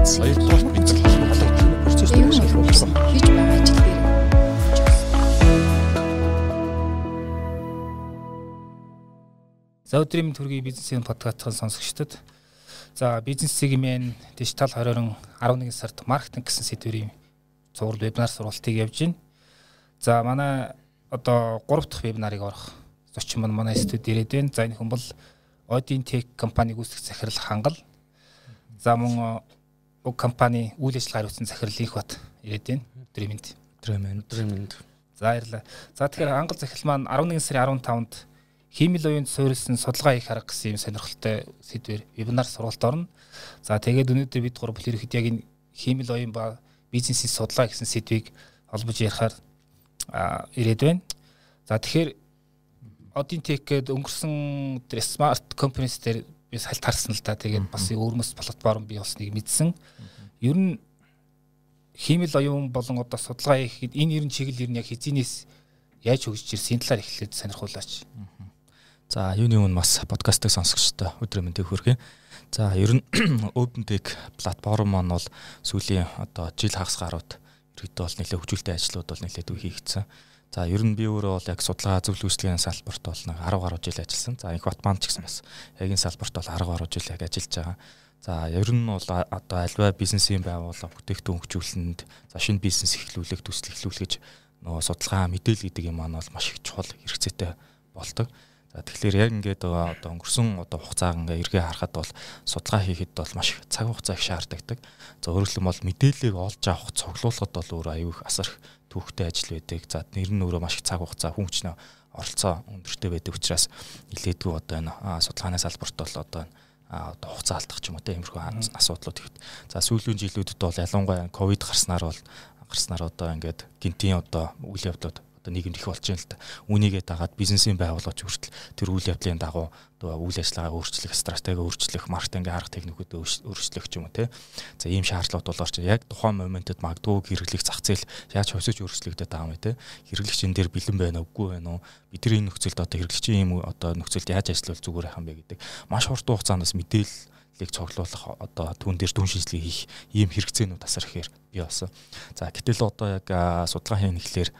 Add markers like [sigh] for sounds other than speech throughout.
нэгдсэн. Хоёрдугаар бид холбогдох процессыг шалгуулсан. Хийж байгаа ажил дээр За өдрийн төргийн бизнесийн подкастын сонсогчдод за бизнес сегмент дижитал 20 11 сард маркетинг гэсэн сэдвэрийн цуврал вебинар сургалтыг явж байна. За манай одоо 3 дахь вебинарыг орох зочин маань манай студид ирээд байна. За энэ хүн бол Odin Tech компаниг үүсгэх захирал хангал. За мөн уг компани үйл ажиллагаа хариуцсан захирал их бат ирээд байна. Өдрийн мэнд. Өдрийн мэнд. Өдрийн мэнд. За баярлалаа. За тэгэхээр хангал захирал маань 11 сарын 15-нд хиймэл уянд суурилсан судалгаа хийх арга гэсэн юм сонирхолтой сэдвэр вебинар сургалт орно. За тэгээд өнөөдөр бид гурав ерөөхдөө яг энэ хиймэл уян ба бизнесийн судалгаа гэсэн сэдвийг холбож ярихаар ирээд байна. За тэгэхээр Odin Tech гээд өнгөрсөн smart companies дээр би салт харсан л да. Тэгээд бас өөрмөс платформ бий болсныг мэдсэн. Ер нь хиймэл оюун болон одоо судалгаа хийхэд энэ ерэн чиглэл ер нь яг хизийнээс яаж хөгжиж ирсэн талаар эхлээд сонирхуулаач. За юуны өмнө бас подкастыг сонсогчтой өдрийн мэндийг хүргэе. За ер нь [clears throat] OpenTech платформ маань бол сүүлийн одоо жил хагас гарууд ерөөдөө бол нэлээд хөгжүүлэлтийн ажлууд бол нэлээд үе хийгдсэн. За ер нь би өөрөө бол яг судалгаа зөвлөгөөслийн салбарт бол нэг 10 гаруй жил ажилласан. За их Батман ч гэсэн бас яг энэ салбарт бол 10 гаруй жил яг ажиллаж байгаа. За ер нь бол одоо альва бизнесийн байгууллага бүтээгдэхүүн хөгжүүлэлтэнд за шинэ бизнес эхлүүлэх төсөл эхлүүлэх нөгөө судалгаа мэдээлэл гэдэг юм маань бол маш их чухал хэрэгцээтэй болдог. За тэгэхээр яг ингээд одоо өнгөрсөн одоо хугацааг ингээ эргээ харахад бол судалгаа хийхэд бол маш их цаг хугацаа их шаарддаг. За өөрөөр хэлбэл мэдээллийг олж авах, цуглуулахад бол өөр аюу их түүхтэй ажил байдаг. За нэр нь өөрөө маш их цаг хугацаа хүн хүчнээ оролцоо өндөртэй байдаг учраас нилээдгүй одоо энэ судалгааны салбарт бол одоо одоо хугацаа алдах ч юм уу те иймэрхүү асуудлууд ихт. За сүүлийн жилүүдэд бол ялангуяа ковид гарснаар бол гарснаар одоо ингээд гинтийн одоо үйл явдлууд одоо нийгэмд их болж байна л да. Үүнийгээ дагаад бизнесийн байгууллагч хүртэл тэр үйл явдлын дагуу одоо үйл ажиллагаа өөрчлөх, стратеги өөрчлөх, маркетинг арга техникүүд өөрчлөх ч юм уу те. За ийм шаардлагууд бол орч яг тухайн моментод магадгүй хэрэглэх зах зээл яаж хувьсаж өөрчлөгдөд байгаа юм те. Хэрэглэгч энэ дээр бэлэн байна үгүй байна уу? Бидний нөхцөлд одоо хэрэглэгчийн ийм одоо нөхцөлд яаж ажиллавал зүгээр байх юм бэ гэдэг маш хурдан хугацаанд бас мэдээлэл лиг цоглуулах одоо түүн дээр дүн шинжилгээ хийх ийм хэрэгцээнүүд асар ихээр бий болсон. За гэтэл одоо яг судалгаа хийн ихлээр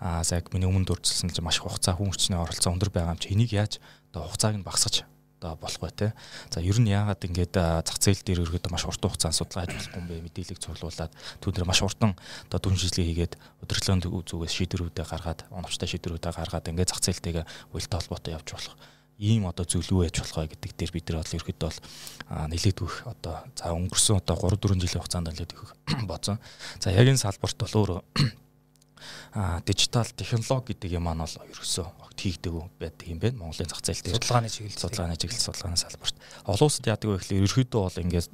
аа яг миний өмнө дурдсан чинь маш хугацаа хүн хүчний оролцоо өндөр байгаа юм чи энийг яаж одоо хугацааг нь багасгаж одоо болох бай тээ. За ер нь яагаад ингээд зах зээл дээр өргөд маш урт хугацаанд судалгаа хийж болохгүй юм бэ? Мэдээллийг цуглуулад түүнээр маш урдан одоо дүн шийдлээ хийгээд өдөрлөөнд зүгээс шийдвэрүүдээ гаргаад оновчтой шийдвэрүүдээ гаргаад ингээд зах зээлтэйгээ уялдаа холбоотой явж болох ийм одоо юу яж болох вэ гэдэг дээр бид нар бол ерөөдөө бол нэлээд их одоо за өнгөрсөн одоо 3 4 жилийн хугацаанд нэлээд их [coughs] бодсон. За яг энэ салбарт бол өөрөө а дижитал технологи гэдэг юм маань бол ерөөсөө огт хийгдэг байдаг юм байна. Монголын зах зээл дээр судалгааны чиглэл судалгааны чиглэл судалгааны салбарт. Олон улсад яадаг вэ гэхэл ерөөхдөө бол ингээд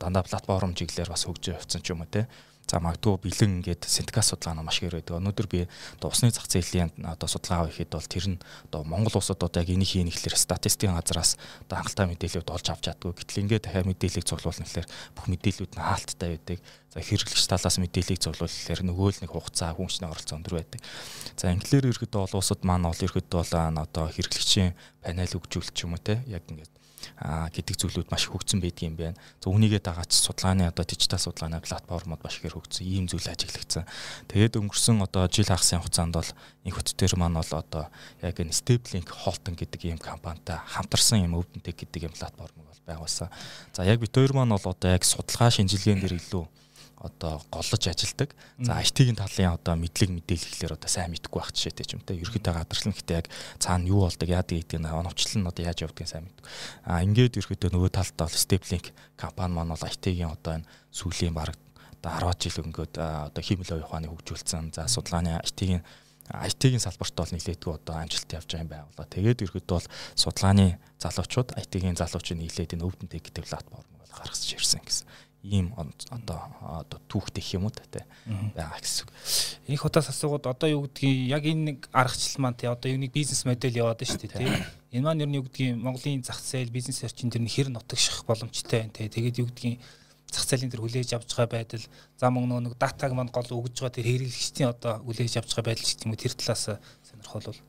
дандаа платформ чиглэлээр бас хөгжиж явцсан ч юм уу те. За магадгүй бэлэн ингээд синтекас судалгаа нь маш их байдаг. Өнөөдөр би одоо усны зах зээлийн одоо судалгаа хийхэд бол тэр нь одоо Монгол улсад одоо яг энийг хийнэ гэхэлэр статистикийн газраас одоо хангалттай мэдээлэлүүд олж авч чаддгүй. Гэтэл ингээд дахиад мэдээллийг цуглуулна гэхэлэр бүх мэдээллүүд нь хаалттай байдаг. За хэрэглэгч талаас мэдээллийг цуглуулах гэхэлэр нөгөө л нэг хугацаа хүнчний оролцоо өндөр байдаг. За англиэр ерөөдөө бол улсад маань бол ерөөдөө бол одоо хэрэглэгчийн панел өгжүүлэлт ч юм уу те яг ингээд гэдэг зүйлүүд маш хөгжсөн байдаг юм байна. За үүнийгээ дагаад судалгааны одоо дижитал судалгааны платформуд маш ихээр хөгжсөн ийм зүйл ажиглагдсан. Тэгээд өнгөрсөн одоо жил хагасын хугацаанд бол энэ хөт төр маань бол одоо яг энэ Stablink Holton гэдэг ийм компанитай хамтарсан юм өвдөнтэй гэдэг юм платформ бол байгуулсан. За яг бид хоёр маань бол одоо яг судалгаа шинжилгээнд илүү одоо голлож ажилдаг. За IT-ийн талын одоо мэдлэг мэдээлэлээр одоо сайн мэдгүй байх жишээтэй ч юм те. Ерөөдөө гадарчлан гэхдээ яг цаана юу болдог, яадаг оновчлол нь одоо яаж явдгийг сайн мэдгүй. А ингээд ерөөдөө нөгөө талдаа бол Stablink компани маань бол IT-ийн одоо энэ сүүлийн баг одоо 10 жил өнгөд одоо химэл ухааны хөгжүүлсэн. За судалгааны IT-ийн IT-ийн салбарт бол нэлээдгүй одоо амжилт явж байгаа юм байна. Тэгээд ерөөдөө бол судалгааны залуучууд IT-ийн залуучууд нийлээд энэ өвдөнтэй гэдэг платформ бол гаргаж ирсэн гэсэн ийм одоо одоо түүхтэй юм уу те байгаа гэсэн үг. Их удаас асуугаад одоо юу гэдгийг яг энэ нэг аргачлал маань те одоо юу нэг бизнес модель яваад байна шүү дээ те. [coughs] Энэ маань ер нь юу гэдгийг Монголын зах зээл бизнес орчин тэр хэр нутагших боломжтой байна те. Тэгээд юу гэдгийг зах зээлийн тэр хүлээж авч байгаа байдал зам нөгөө нэг датаг маань гол өгж байгаа тэр хэрэглэгчдийн одоо хүлээж авч байгаа байдал ч юм уу тэр талаас сонирхол бол.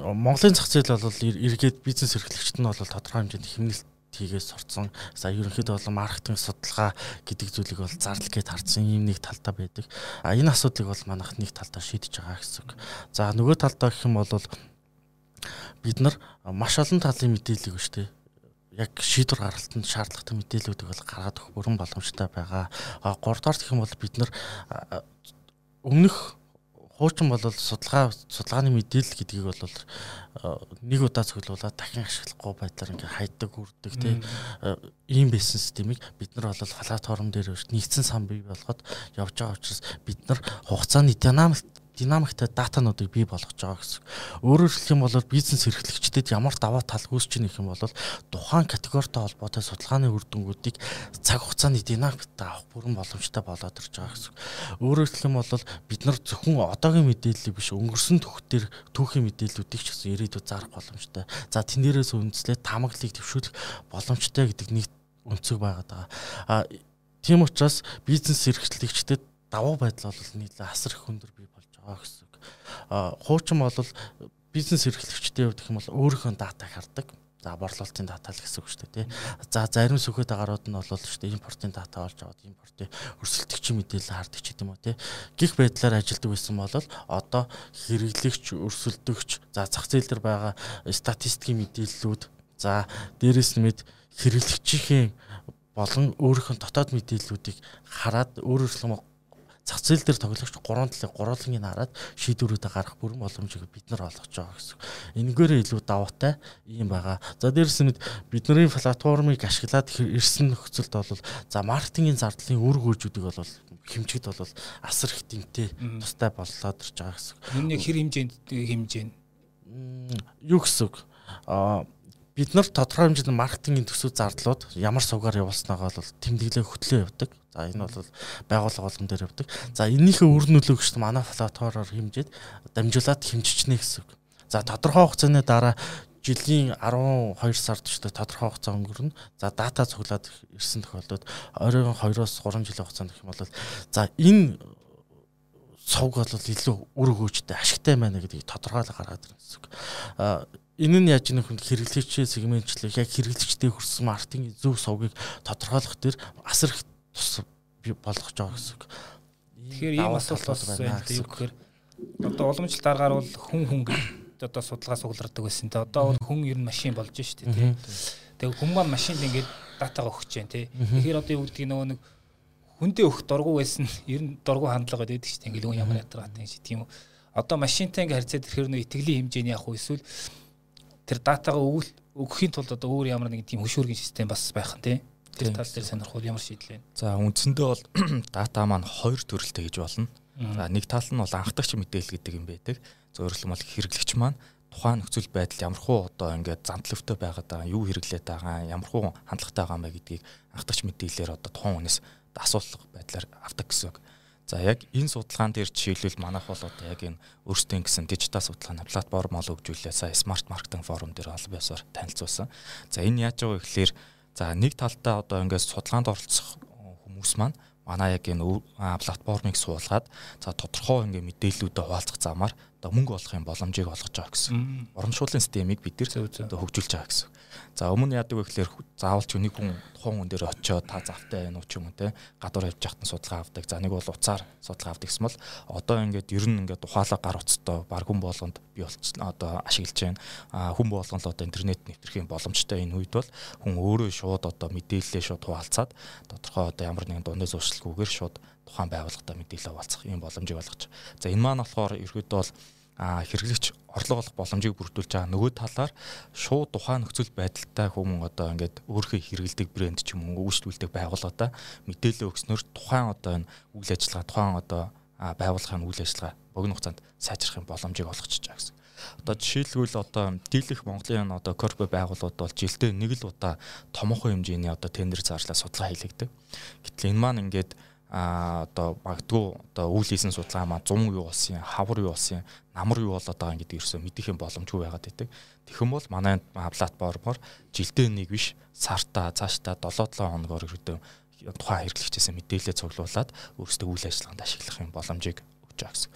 Монголын зах зээл бол эргээд бизнес эрхлэгчд нь бол тодорхой хэмжээнд хэмнэлт хийгээс сурцсан. За ерөнхийдөө бол маркетинг судалгаа гэдэг зүйлийг бол зарлах гээд хардсан ийм нэг талтай байдаг. А энэ асуудлыг бол манайх нэг талдаа шийдэж байгаа гэсэн үг. За нөгөө талдаа гэх юм бол бид нар маш олон талын мэдээллийг ба штэ яг шийдвэр гаргалтанд шаардлагатай мэдээллүүдийг бол гаргаад өгөх бүрэн боломжтой байгаа. А 3 дахь гэх юм бол бид нар өмнөх хуучин бол судалгаа судалгааны мэдээлэл гэдгийг бол нэг удаа цуглуулад дахин ашиглахгүй байдлаар ингээ хайдаг үрдэг тийм ийм байсан системийг бид нар бол платформ дээр нэгдсэн сан бий болгоод явж байгаа учраас бид нар хугацааны динамик динамиктай датануудыг бий болгож байгаа гэсэн. Өөрөөр хэлэх юм бол бизнес эрхлэгчдэд ямар даваа тал үүсч ийнэх юм бол тухайн категоритой холбоотой судалгааны үр дүнгуудыг цаг хугацааны динамиктай авах бүрэн боломжтой болоод ирж байгаа гэсэн. Өөрөөр хэлэх юм бол бид нар зөвхөн одоогийн мэдээллийг биш өнгөрсөн төвхтөр түүхийн мэдээллүүдийг ч гэсэн ирээдүйд зарах боломжтой. За тэн дээрээс үндэслээд таамаглалыг төвшүүлэх боломжтой гэдэг нэг өнцөг байгаад байгаа. А тийм учраас бизнес эрхлэгчдэд давуу байдал бол нийлээ асар их өндөр бий байгаа гэсэн үг. А хуучин бол бизнес эрхлэгчдийн хувьд гэх юм бол өөрийнхөө датаг хардаг. За борлуулалтын дата л гэсэн үг шүү дээ тий. За зарим сүхэд агарууд нь бол шүү дээ импортын дата олж аваад импортын өрсөлдөгчийн мэдээлэл хардаг ч гэдэм үү тий. Гих байдлаар ажилдаг байсан бол одоо хэрэглэгч, өрсөлдөгч, за зах зээл дээр байгаа статистикийн мэдээллүүд за дээрэс нь мэд хэрэглэгчийн болон өөрийнх нь дотоод мэдээллүүдийг хараад өөрөөр хэлбэл зах зээл дээр тоглогч гурван талыг гурвангийн хараад шийдвэрүүдээ гаргах бүрэн боломжийг бид нар олгож байгаа гэсэн. Энэгээрээ илүү даваатай юм байгаа. За дээрэс нь бидний платформыг ашиглаад ирсэн нөхцөлд бол за маркетингийн зардлын үр гүйжүүдийг бол хэмжигд бол асар их тэмтэй тустай боллоод ирж байгаа гэсэн. Яг хэр хэмжээнд хэмжээ нь юу гэсэн үг аа бид нар тодорхой хэмжээний маркетингийн төсөв зардлууд ямар сувгаар явуулснагаа бол тэмдэглээ хөтлөө явдаг. За энэ бол байгууллага болгон дээр явдаг. За энийхээ үр нөлөөгч манай платформоор хэмжээд дамжуулаад хэмжичнэ гэсэн үг. За тодорхой хугацааны дараа жилийн 12 сард ч тодорхой хугацаа өнгөрнө. За дата цуглаад ирсэн тохиолдолд ойрон 2-оос 3 жилийн хугацаанд гэх юм бол за энэ сувг бол илүү үр өгөөжтэй ашигтай байна гэдгийг тодорхойлол гаргаад ирнэ гэсэн үг. Энэ нь яаж нөхөнд хэрэглэгчийн сегментчлэг яг хэрэглэгчдийн хүрсэн маркетинг зөв сувгийг тодорхойлох дээр асар их тус болгож байгаа гэсэн үг. Тэгэхээр ийм асуулт бас байна юу гэхээр одоо уламжлалт аргаар бол хүн хүн гэж одоо судалгаа суглардаг байсан. Тэ одоо бол хүн ер нь машин болж штэ тий. Тэгээ хүн маань машинд ингээд датагаа өгч जैन тий. Тэгэхээр одоо юу гэдгийг нөгөө нэг хүндээ өгөх дургу байсан ер нь дургу хандлага байдаг штэ. Ингээд хүн ямар ятгатай юм шиг тийм үү. Одоо машинтай ингээд харьцаад ирэхээр нөгөө итгэлийн хэмжээний яг уу эсвэл тэр датагаа өгөл өгөхийн тулд одоо өөр ямар нэгэн тийм хөшөөргийн систем бас байх нь тий. Тэр тал дээр сонирхол ямар шийдэл вэ? За үндсэндээ бол [clears throat] дата маань хоёр төрөлтэй гэж болно. За нэг тал нь бол анхдагч мэдээлэл гэдэг юм байдаг. Зөвөрлөм бол хэрэглэгч маань тухайн нөхцөл байдал ямархуу одоо ингээд зантлөвтэй байгаад байгаа юу хэрэглээд байгаа ямархуу хандлагатай байгаа бэ гэдгийг анхдагч мэдээлэлээр одоо тухайн хүнээс асуулах байдлаар авдаг гэсэн үг. За яг энэ судалгаан дээр жишээлбэл манайх бол одоо яг энэ өөрсдөө гэсэн дижитал судалгааны платформ ол өгжүүлээ сая смарт маркетинг форум дээр олон байсаар танилцуулсан. За энэ яаж байгаа гэхээр за нэг талдаа одоо ингээд судалгаанд оролцох хүмүүс маань манай яг энэ платформыг суулгаад за тодорхой ингээ мэдээллүүдэд хуваалцах замаар одоо мөнгө олохын боломжийг олгож байгаа гэсэн. Урамшууллын системийг бид нэр одоо хөгжүүлж байгаа гэсэн. За өмнө яадаг вэ гэхээр заавал ч нэг хүн тухайн хүн дээр очиод та завтай байна уу ч юм уу те гадуур явж байхад нь судалгаа авдаг. За нэг бол уцаар судалгаа авдаг гэсэн бол одоо ингээд ер нь ингээд ухаалаг гар утастай баг хүн болгонд би болцсон одоо ашиглаж байна. А хүн болгон л одоо интернет нэвтрэхийн боломжтой энэ үед бол хүн өөрөө шууд одоо мэдээлэлээ шууд хуваалцаад тодорхой одоо ямар нэгэн дундаа зуршилгүйгээр шууд тухайн байгууллагатай мэдээлэл хуваалцах ийм боломжийг олгож. За энэ маань болохоор ерөөдөө бол хэрэглэгч орлого олох боломжийг бүрдүүлж байгаа. Нөгөө талаар шууд тухайн нөхцөл байдалтай хүмүүс одоо ингээд өөрийнхөө хэрэгэлдэг брэнд ч юм уу үйлчлүүлдэг байгууллагада мэдээлэл өгснөөр тухайн одоо энэ үйл ажиллагаа тухайн одоо байгууллагын үйл ажиллагаа богино хугацаанд сайжрахын боломжийг олгочихж байгаа гэсэн. Одоо жишээлбэл одоо дийлэх Монголын одоо корпо байгууллагууд бол жилдээ нэг л удаа томоохон хэмжээний одоо тендер зарлаа судалгаа хийлэгдэг. Гэтэл энэ маань ингээд а одоо магадгүй одоо үйл хийсэн судалгаа маа 100 юу болсон, хавар юу болсон, намар юу болоод байгаа гэдэг ерөөсөө мэдэх юм боломжгүй байгаад байдаг. Тэгхэн бол манай платформоор жилдээ нэг биш сартаа цаашдаа 7-7 хоногор ерөөдөө тухайн хэрэглэгчээс мэдээлэл цуглуулад өөрсдөө үйл ажиллагаанд ашиглах юм боломжийг өгч байгаа гэсэн.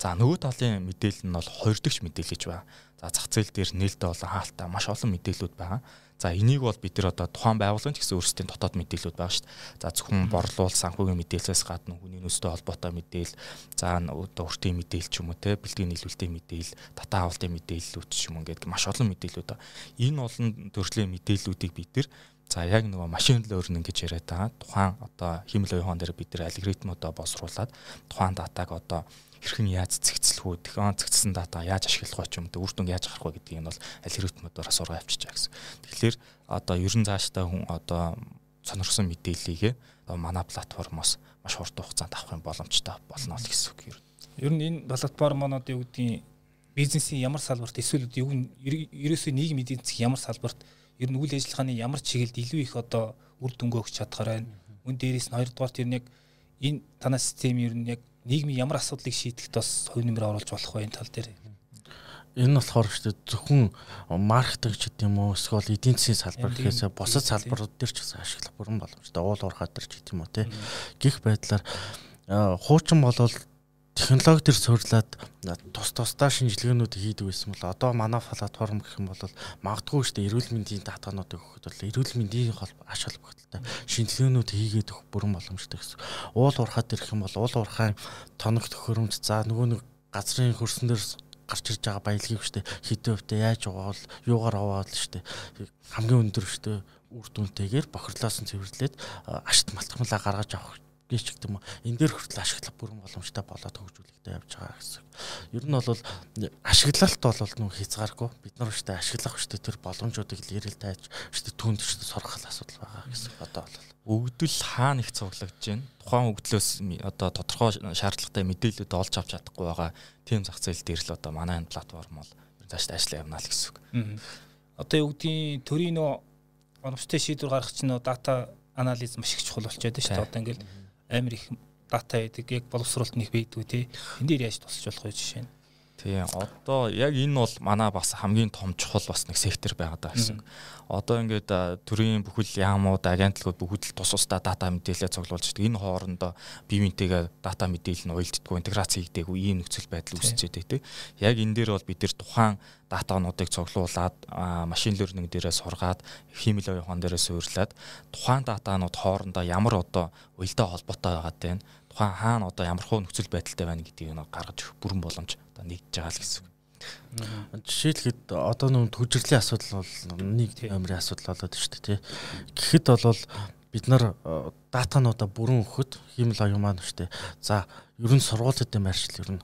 За нөгөө талын мэдээлэл нь бол хоёр дахь мэдээлэл гэж байна. За зах зээл дээр нээлттэй болон хаалттай маш олон мэдээлэлүүд байгаа. За энийг бол бид нар одоо тухайн байгууллагын ч гэсэн өөрсдийн дотоод мэдээлэлүүд байгаа шүү дээ. За зөвхөн борлуул санхүүгийн мэдээлэлээс гадна хүний нөөцтэй холбоотой мэдээлэл, за одоо өртөө мэдээлэл ч юм уу те бэлтгэн нийлүүлэлтийн мэдээлэл, татаа авалтын мэдээллүүд ч юм ингээд маш олон мэдээлэлүүд байна. Энэ олон төрлийн мэдээллүүдийг бид нар За яг нөгөө машин learning гэж яриад байгаа. Тухайн одоо химэл оюухан дээр бид нэр алгоритмуудаа боловсруулад тухайн датаг одоо хэрхэн яаж цэгцлэх үү, технон цэгцсэн дата яаж ашиглах вэ ч юм уу, үр дүн яаж гарах вэ гэдгийг нь бол алгоритмуудаараа сургаа авчиж байгаа гэсэн. Тэгэхээр одоо ерөн зааштай хүн одоо сонирхсон мэдээллийг манай платформоос маш хурдан хугацаанд авах юм боломжтой болно л гэсэн үг юм. Ер нь энэ платформонууд юу гэдгийг бизнесийн ямар салбарт эсвэл юу ерөөсөө нийгмийн эдийн засгийн ямар салбарт ер нь үйл ажиллагааны ямар чиглэлд илүү их одоо үр дүнгээ өгч чадхаар байна. Мөн дээрээс нь хоёрдугаар тэр нэг энэ танаа систем ер нь яг нийгмийн ямар асуудлыг шийдэхэд бас хувь нэмэр оруулж болох вэ энэ тал дээр. Энэ болохоор шүү дээ зөвхөн маркетинг ч гэдэм үү эсвэл эдийн засгийн салбар гэхээсээ бусад салбарууд дээр ч гэсэн ашиглах бүрэн боломжтой. Уул уурхай дээр ч гэдэм үү те. Гэх байдлаар хуучин болвол технологи төр суурлаад тус тусдаа шинжилгээнүүд хийдэг байсан бол одоо манай платформ гэх юм бол магадгүй шүү дээ эрүүл мэндийн датануудыг өгөхөд бол эрүүл мэндийн ач холбогдолтой шинжилгээнүүд хийгээд өгөх бүрэн боломжтой гэсэн. Уул уурхаад ирэх юм бол уул уурхайн тоног төхөөрөмж за нөгөө нэг газрын хөрсөн дээр гарч ирж байгаа баялагийг шүү дээ хэдэн хувьтай яаж угаавал юугаар аваад шүү дээ хамгийн өндөр шүү дээ үр дүнтэйгээр бохирлоос нь цэвэрлээд ашигт малтгамлаа гаргаж авах гэж гэдэг юм. Энэ дээр хүртэл ашиглах бүрэн боломжтой болоод хөгжүүлэгдэж явж байгаа гэсэн. Ер нь бол ашиглалт бол нөх хязгааргүй. Бид нар өштэй ашиглах өштэй тэр боломжуудыг л ярил тайж өштэй түнд өштэй сурах асуудал байгаа гэсэн. Одоо бол өгдөл хаана их цуглагдж байна. Тухайн өгдлөөс одоо тодорхой шаардлагатай мэдээлэлүүд олж авч чадахгүй байгаа. Тим зах зээл дээр л одоо манай энэ платформ бол цаашдаа ажиллаа явна л гэсэн. Одоо юу гэдгийг төрийн нөө оновчтой шийдвэр гаргах чинь дата анализ маш их чухал болчиход байна шүү дээ. Одоо ингээл амар их дата байдаг яг боловсруулалт нэг бийдгүй тий. Энд дээр яаж тусч болох вэ жишээ нь? Тий. Одоо яг энэ бол манай бас хамгийн том чухал бас нэг сектор байгаад байгаа гэсэн. Одоо ингээд төрийн бүхэл яамууд, агентлагууд бүгд л тус тусдаа дата мэдээлэл цуглуулж байдаг. Энэ хоорондоо бие биентэйгээ дата мэдээлэл нь уялддаггүй, интеграц хийгдээгүй ийм нөхцөл байдал үүсчээд тий. Яг энэ дээр бол бид нэр тухайн датануудыг цуглуулад машин learning дээрээ сургаад химэл оюухан дээрээ суйрлаад тухайн датанууд хоорондоо ямар одоо уялдаа холбоотой байгаад байна тухайн хаана одоо ямар хөө нөхцөл байдалтай байна гэдгийг нэг гаргаж өгөх бүрэн боломж одоо нэгдэж байгаа л гэсэн үг. Жишээлхэд одоо нэг төвжирлийн асуудал бол нэг номерын асуудал болоод шүү дээ тий. Гэхэд бол бид нар датануудаа бүрэн өгөхөд хиймэл оюун маань шүү дээ. За ер нь сургуулиуд юм арчил ер нь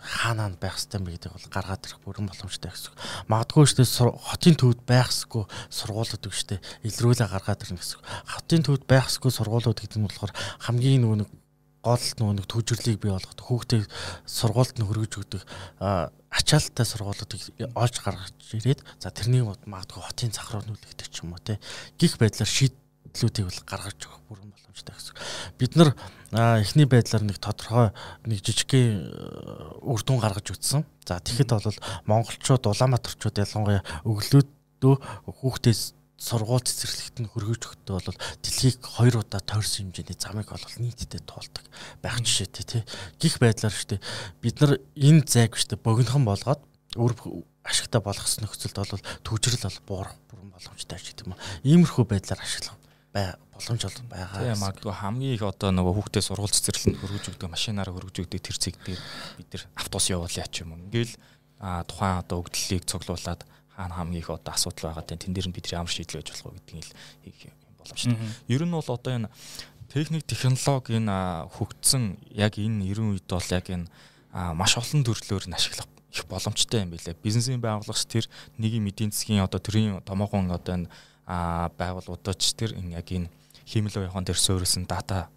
хаанаа байх хэвтэй юм гэдэг бол гаргаад ирэх бүрэн боломжтой гэсэн. Магадгүй шүү дээ хотын төвд байхсгүй сургуулиуд үг шүү дээ. Илрүүлээ гаргаад ирнэ гэсэн. Хотын төвд байхсгүй сургуулиуд гэдэг нь болохоор хамгийн нөгөө нэг гол нэг төвжирлийг бий болгох хүүхдээ сургуульд нь хөргөж өгдөг ачаалттай сургуулиудыг олж гаргаж ирээд за тэрнийг магадгүй хотын зах руу нүүлгдэг ч юм уу те гих байдлаар шийдлүүдийг бол гаргаж өгөх бүрэн боломжтой гэсэн. Бид нар эхний байдлаар нэг тодорхой нэг жижигхэн үр дүн гаргаж утсан. За тэгэхэд бол монголчууд улаанбаатарчууд ялангуяа өглөөдөө хүүхдээс сургууль цэцэрлэгт нь хөргөж өгдөө бол дэлхийг хоёр удаа тойрсон хэмжээний замыг бол нийтдээ туулдаг байх жишээтэй тий. Гих байдлаар штэ бид нар энэ зайг штэ богинохон болгоод өөр ашигтай болгосон нөхцөлд бол төвжрэл бол буурах бүрэн боломжтой гэдэг юм. Иймэрхүү байдлаар ашиглах бай боломж бол байгаа. Тийм магадгүй хамгийн их одоо нөгөө хүүхдээ сургууль цэцэрлэнд хөргөж өгдөг машинаараа хөргөж өгдөг тэр цэг дээр бид нар автобус явуулъя ч юм. Ингээл тухайн одоо өгдлөлийг цуглуулад хаана хамгийн их одоо асуудал байгаа тань тэн дээр нь бид ямар шийдэл байж болох вэ гэдгийг л хийх боломжтой. Ер нь бол одоо энэ техник технологи энэ хөгжсөн яг энэ 90 үед бол яг энэ маш олон төрлөөр нь ашиглах их боломжтой юм билээ. Бизнесийн байгууллагч тэр нэгin эдийн засгийн одоо төрийн томоохон одоо энэ байгууллагуудч тэр яг энэ химэл уяхан дээр суурилсан дата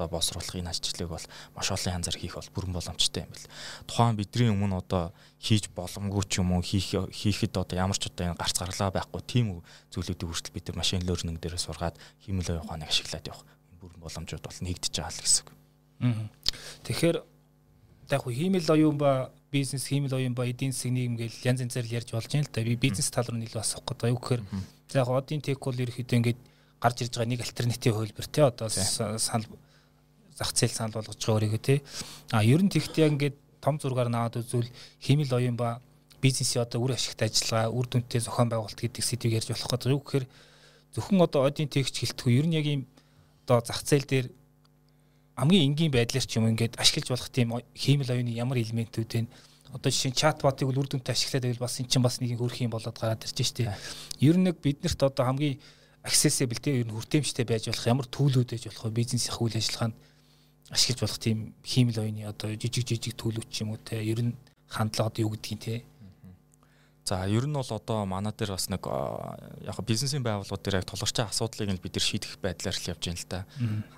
одоо боловсруулах энэ ажлыг бол маш олон янзаар хийх бол бүрэн боломжтой юм бэл. Тухайн бидний өмнө одоо хийж боломгүй ч юм уу хийх хийхэд одоо ямар ч одоо энэ гарц гарлаа байхгүй тийм зүйлүүдийг хүртэл бид машин learning дээр сургаад химэл ухааныг ашиглаад явах бүрэн боломжууд бол нэгдэж байгаа л гэсэн үг. Тэгэхээр яг хөө химэл оюун ба бизнес химэл оюун ба эдийн засгийн нийгэм гэж янз янзаар ярьж болж байна л да. Би бизнес тал руу илүү асуух гэдэг. Юу гэхээр за яг одын тек бол ерөөхдөө ингээд гарч ирж байгаа нэг альтернатив хөлбөр тий одоо санал зах зээл санал болгож байгаа өөрийгөө тий. А ер нь тэгт яг ингээд том зургаар наваад үзвэл химэл оюун ба бизнесийн одоо үр ашигтай ажиллагаа, үр дүнтэй зохион байгуулалт гэдэг сэдвийг ярьж болох гэдэг. Юу гэхээр зөвхөн одоо одын тэгч гэлтгүй ер нь яг ийм одоо зах зээл дээр хамгийн энгийн байдлаар ч юм ингээд ашиглаж болох тийм хиймэл оюуны ямар элементүүд вэ? Одоо жишээ нь чатботыг үр дүнтэй ашиглаад байвал бас эн чинь бас нэг хөрх юм болоод гараад ирж штэ. Ер нь нэг биднэрт одоо хамгийн accessible тийм ер нь хүртээмжтэй байж болох ямар төлөвлөд байж болох бизнесийн үйл ажиллагаанд ашиглаж болох тийм хиймэл оюуны одоо жижиг жижиг төлөвч юм уу те ер нь хандлага одоо юу гэдгийг те За ер нь бол одоо манай дээр бас нэг яг бизнесийн байгууллагууд дээр яг тулгарч байгаа асуудлыг нь бид нар шийдэх байдлаар л явж байна л да.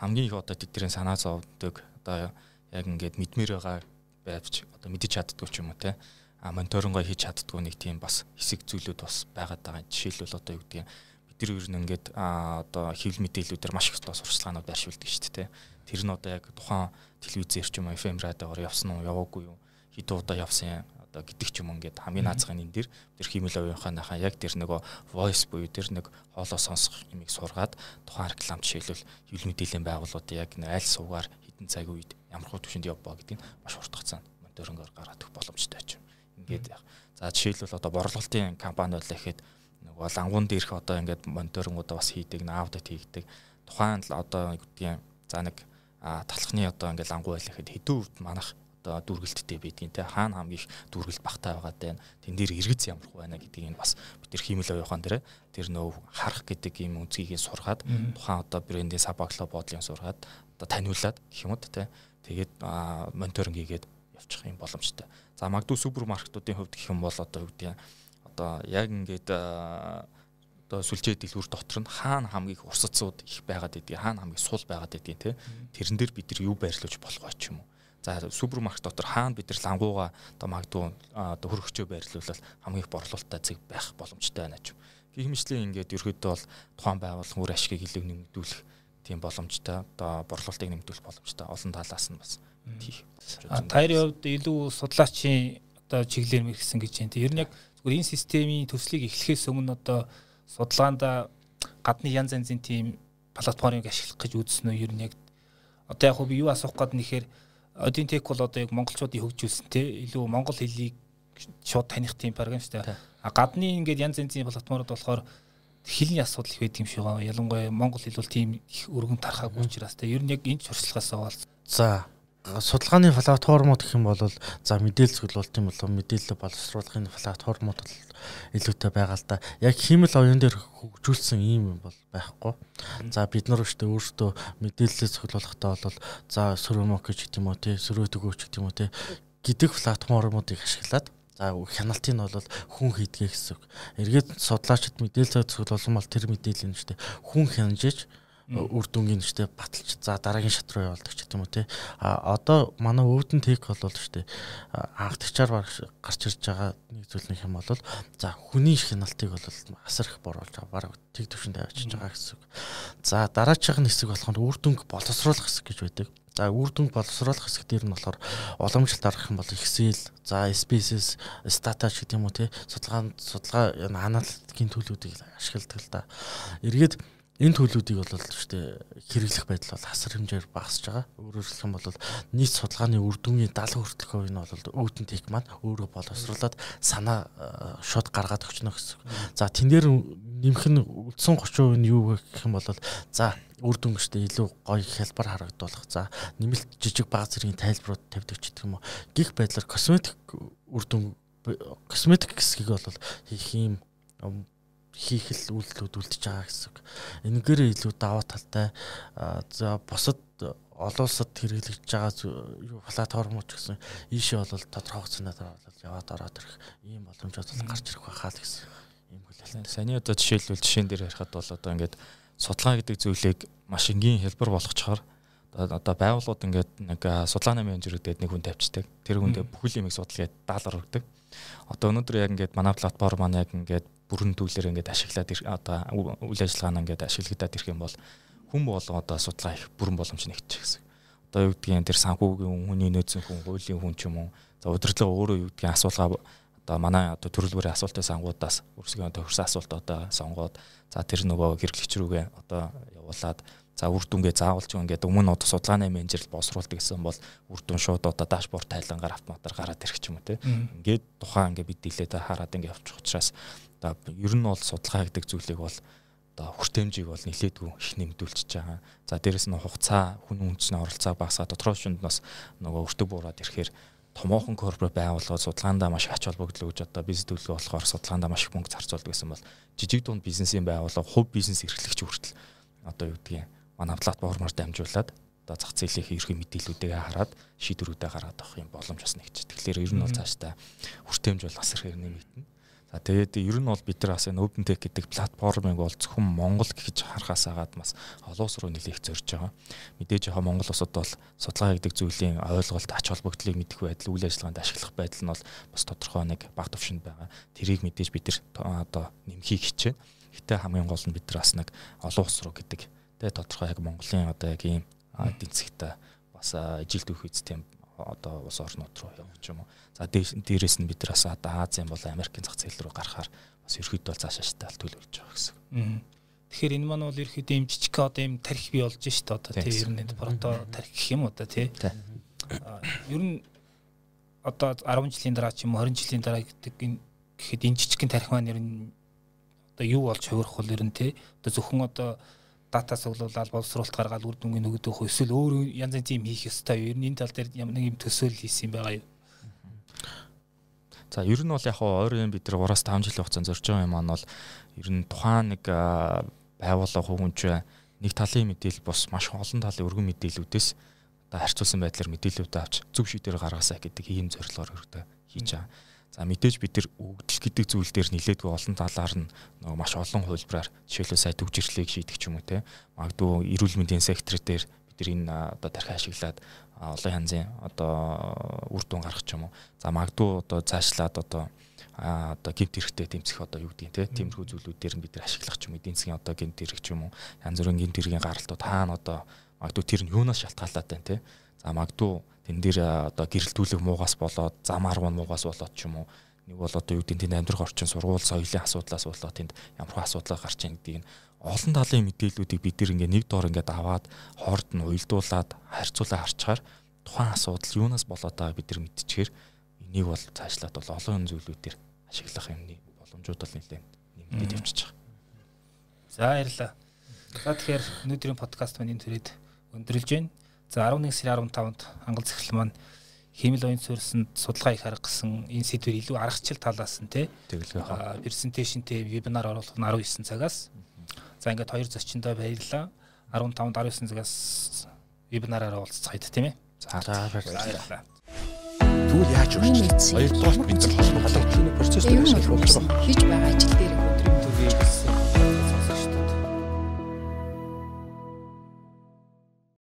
Хамгийн их одоо тэдний санаа зовдөг одоо яг ингээд мэдмээр байгаа байвч одоо мэдэж чаддгүй ч юм уу те. А мониторингоо хийж чаддгүй нэг тийм бас хэсэг зүйлүүд бас байгаад байгаа. Жишээлбэл одоо юу гэдгийг бид нар ер нь ингээд одоо хэвлэл мэдээллүүдээр маш их одоо сурчлагаанууд байршуулдаг шүү дээ те. Тэр нь одоо яг тухайн телевизээр ч юм уу FM радиогоор явсан уу яваагүй юу? Хэд удаа явсан одоо гэдэг ч юм ингээд хамгийн наазгын энэ дэр тэр химэл оюунхааныхаа яг тэр нөгөө voice буюу тэр нэг хоолоо сонсох юмыг сургаад тухайн реклам жишээлбэл хэвлэл мэдээллийн байгууллагууд яг аль суугаар хідэн цаг үед ямар хөө төвшөнд явбаа гэдгийг маш хурдгацсан мониторингоор гараад өгөх боломжтой ч юм. Ингээд яг. За жишээлбэл одоо борлуулалтын компани байлаа гэхэд нөгөө лангуун дээрх одоо ингээд мониторингуудаа бас хийдэг, аудит хийдэг. Тухайн одоо гэдгийг за нэг талхны одоо ингээд лангуу байлаа гэхэд хэдэн үед манах одоо дүүргэлттэй байдгийн те хаана хамгийн их дүүргэлт багтаа байгаа даа тэн дээр эргэц ямар хөө байна гэдгийг нь бас бид тэр хиймэл оюухан дээр тэр нөө харах гэдэг юм үнцгийг сургаад тухайн одоо брендийн сабагло бодлын сургаад одоо таниулаад гэх юм уу те тэгээд мониторинг хийгээд явчих юм боломжтой. За магадгүй супермаркетуудын хувьд гэх юм бол одоо үгдээ одоо яг ингээд одоо сүлжээ дэлгүүр дотор нь хаана хамгийн их урсацууд их байгаад байдгийг хаана хамгийн сул байгаад байдгийг те тэрэн дээр бид нар юу байрлуулж болох вэ ч юм уу За супермаркет дотор хаана бид нар лангууга одоо магадгүй одоо хөргөчөө байрлуулал хамгийн их борлуулалттай зэг байх боломжтой байна ч. Гэх мэтлийн ингээд ерөөдөө бол тухайн байгууллагын үр ашгийг илүү нэмэгдүүлэх тийм боломжтой одоо борлуулалтыг нэмэгдүүлэх боломжтой олон талаас нь бас тийх. Таярын хувьд илүү судлаачийн одоо чиглэлээр мэрхсэн гэж байна. Ер нь яг зүгээр энэ системийн төслийг эхлэхээс өмнө одоо судалгаанд гадны янз янзын тийм платформыг ашиглах гэж үзсэн үү? Ер нь яг одоо яг би юу асуух гээд нэхэр Один тек бол одоо яг монголчуудыг хөгжүүлсэн те илүү монгол хэлийг шууд таних тийм програм шүү дээ. А гадны ингээд янз янзын платформуд болохоор хэлний асуудал их байдаг юм шиг байгаа. Ялангуяа монгол хэл бол тийм их өргөн тархаагүй учраас те ер нь яг энэ туршлагаас аваад. За судалгааны платформуд гэх юм бол за мэдээлэл зөвлөлт юм болоо мэдээлэл боловсруулахын платформуд бол илүүтэй байгаа л да. Яг хиймэл оюун дээр хөгжүүлсэн юм бол байхгүй. За бид нар өштэй өөртөө мэдээлэл цуглуулахдаа бол за сөрөмөк гэж гэдэг юм уу тий сөрөө төгөөч гэдэг юм уу тий гэдэг платформуудыг ашиглаад за хяналтыг нь бол хүн хийдгээ гэсэн. Эргээд судлаачид мэдээлэл цуглуулсан бол тэр мэдээлэл нь шүү дээ хүн хянажиж үр дүнгийн штэ баталж за дараагийн шат руу явуулдаг ч гэдэм үү те. А одоо манай өвдөн тек бол штэ анхдагчаар гарч ирж байгаа нэг зүйл нэг юм бол за хүний хяналтыг бол асар их боруулж байгаа бараг тэг төвшөнд авчиж байгаа гэсэн үг за дараагийн хэсэг болохоор үр дүнг боловсруулах хэсэг гэж байдаг. За үр дүнг боловсруулах хэсэг дээр нь болохоор уламжлалт аргах юм бол Excel, за SPSS, Stata ч гэдэг юм уу те. Судалгаанд судалгаа аналитикийн төлөвүүдийг ашигладаг л да. Эргээд энэ төлөвүүдийг бол штэ хэрэглэх байдал бол хасар хэмжээр багасж байгаа. Өөрөөр хэлэх юм бол нийт судалгааны үр дүнгийн 70 хүртэлх хувь нь бол өвдөн тек маань өөрөө боловсруулад санаа э, шууд гаргаад өгчнө гэсэн. За тэн дээр нэмэх нь үлдсэн 30% нь юу гэх юм бол за үр дүн гэжтэй илүү гоё хялбар харагдуулах. За нэмэлт жижиг баг зэргийн тайлбарууд тавьдаг ч гэх юм уу. Гих байдлаар косметик үр дүн косметик хэсгийг бол хийх юм хийх л үйлдэлүүд үлдчихэж байгаа гэсэн. Энэгээр илүү даваа талтай за бусад олон улсад хэрэглэж байгаа юу платформуд гэсэн ийшээ бол тодорхой хугацаанд бол яваад ороод ирэх ийм боломжууд бол гарч ирэх байхаа л гэсэн ийм хүлээлт. Саний одоо жишээлбэл жишээн дээр ярихад бол одоо ингээд судалгаа гэдэг зүйлийг маш энгийн хэлбэр болгочоор одоо байгууллагууд ингээд нэг судалгааны менежерүүд гэдэг нэг хүн тавьчихдаг. Тэр хүндээ бүхэл юмыг судалгаад даалгавар өгдөг. Одоо өнөөдөр яг ингээд манай платформ маань яг ингээд бүрэн түүлээр ингээд ашиглаад одоо үйл ажиллагаанаа ингээд ашиглагдаад ирэх юм бол хүн болго одоо судалгаа их бүрэн боломж нэгчих гэсэн. Одоо юу гэдгийг тэр санхүүгийн хүний нөөцийн хүн, хуулийн хүн ч юм уу. За удирдлага өөрөө юу гэдгийг асуулгаа одоо манай одоо төрөл бүрийн асуултын сангуудаас өрсгөө тохирсон асуулт одоо сонгоод за тэр нөгөө хэрэглэгч рүүгээ одоо явуулаад За үр дүнгээ заавалж ингээд өмнө одоо судалгааны менежер боловсруулдаг гэсэн бол үр дүн шууд одоо дашборд тайлангаар автоматар гараад ирэх ч юм уу те. Ингээд тухайн ингээд бид дийлээд хараад ингээд явчих учраас одоо ер нь бол судалгаа гэдэг зүйлийг бол одоо хүртээмжийг бол нилээдгүй их нэмдүүлчихэж байгаа. За дээрэс нь хугацаа хүн үндэсний оролцоо багасаа дотроо шүнд нас нөгөө өртөг буураад ирэхээр томоохон корпорат байгууллагууд судалгаандаа маш ач холбогдол өгж одоо бизнес төлөвлөгөө болохоор судалгаандаа маш их мөнгө зарцуулдаг гэсэн бол жижиг дунд бизнесийн байгууллага хувь бизнес эрхлэгч хүртэл одоо юу гэдгийг манай платформоор дамжуулаад одоо зах зээлийн ерхий мэдээллүүдээ хараад шийдвэрүүдээ гаргаад авах юм боломж бас нэгч. Тэгэхээр ер нь бол цаашдаа хүртээмж бол бас их нэмэгдэнэ. За тэгээд ер нь бол бид нар бас энэ OpenTech гэдэг платформыг бол зөвхөн Монгол гэж харахаас агаад бас олон улс руу нэлээх зорж байгаа. Мэдээж яг Монгол улсад бол судалгаа гэдэг зүйлийн ойлголт ач холбогдлыг мэдэх байдал үйл ажиллагаанд ашиглах байдал нь бол бас тодорхой нэг баг төвшөнд байгаа. Тэрийг мэдээж бид нар одоо нэмхийг хичээнэ. Гэтэ хамгийн гол нь бид нар бас нэг олон улс руу гэдэг тэгээд тодорхой яг Монголын одоо яг ийм засгт бас ижил дүүх үсттэй одоо улс орнууд руу явах юм уу. За дээрээс нь бид нар бас одоо Азийн бол Америкийн зах зээл рүү гарахаар бас ерөөхдөө цаашаа штал төлөвлөж байгаа гэсэн. Тэгэхээр энэ маань бол ерөөхдөө юм жижиг одоо юм тарих бий болж штт одоо тийм ер нь прото тарих гэх юм уу одоо тий. Ер нь одоо 10 жилийн дараа ч юм уу 20 жилийн дараа гэдэг энэ гэхэд энэ жижигхэн тарих маань ер нь одоо юу болж хувирах бол ер нь тий. Одоо зөвхөн одоо дата цуглуулаад боловсруулалт гаргаад үр дүнгийн нөгөөдөх эсвэл өөр янз янзын юм хийх ёстой. Ер нь энэ тал дээр ямар нэг юм төсөөлөл хийсэн юм байгаа юу? За ер нь бол яг ойрын бид нар 3-5 жилийн хугацаанд зорж байгаа юм маань бол ер нь тухайн нэг байгууллага хүмүүнч нэг талын мэдээлэл бос маш олон талын өргөн мэдээллүүдээс одоо харьцуулсан байдлаар мэдээлэлүүд авч зөв шийдвэр гаргасаа гэдэг ийм зорилгоор өргөдөө хийж байгаа. За мэдээж бид нар өгдөл гэдэг зүйл дээр нилээдгүй олон талаар нь нөгөө маш олон хувилбараар жишээлбэл сая төвжирлийг шийдэх ч юм уу те магадгүй эрүүл мэндийн сектор дээр бид нар энэ одоо тархи ашиглаад олон янзын одоо үр дүн гаргах ч юм уу. За магадгүй одоо цаашлаад одоо а одоо гинт хэрэгтэй тэмцэх одоо юу гэдэг те тиймэрхүү зүйлүүд дээр бид нар ашиглах ч юм эдийн засгийн одоо гинт хэрэг ч юм уу янз бүрийн гинт хэргийн гаралтууд хаана одоо магадгүй тэр нь юунаас шалтгаалаад байна те за магадгүй тэн дээр одоо гэрэлтүүлэг муугаас болоод зам аргуу муугаас болоод ч юм уу нэг бол одоо юу гэдэг тэнд амьдрах орчин сургууль соёлын асуудлаас болоод тэнд ямар асуудал гарч ийн гэдгийг олон талын мэдээллүүдийг бид нэр ингээ нэг доор ингээд аваад хоорд нь уйлдуулад харьцуулаа харчаар тухайн асуудал юунаас болоод байгааг бид нар мэдчихээр энийг бол цаашлаад бол олон зүйлүүдээр ашиглах юмны боломжууд бол нэлээд нэмэгдэж явчихж байгаа. За баярлалаа. За тэгэхээр өнөөдрийн подкаст маань энэ төрөйд өндөрлж байна. За 11 сарын 15-нд Ангал захирал маань хэмэл оюун суурьсанд судалгаа их арга гэсэн энэ сэдвэр илүү аргачлал талаас нь тий презентацтэй вебинар оруулах нь 19 цагаас. За ингээд хоёр зочиндоо баярлалаа. 15-нд 19 цагаас вебинараараа уулзцгаая тийм ээ? За баярлалаа. Тэгвэл яаж өөрчлөлт? Хоёрдугаар бид кино процесс дээр. Хийж байгаа ажил дээр өдрийн төвийг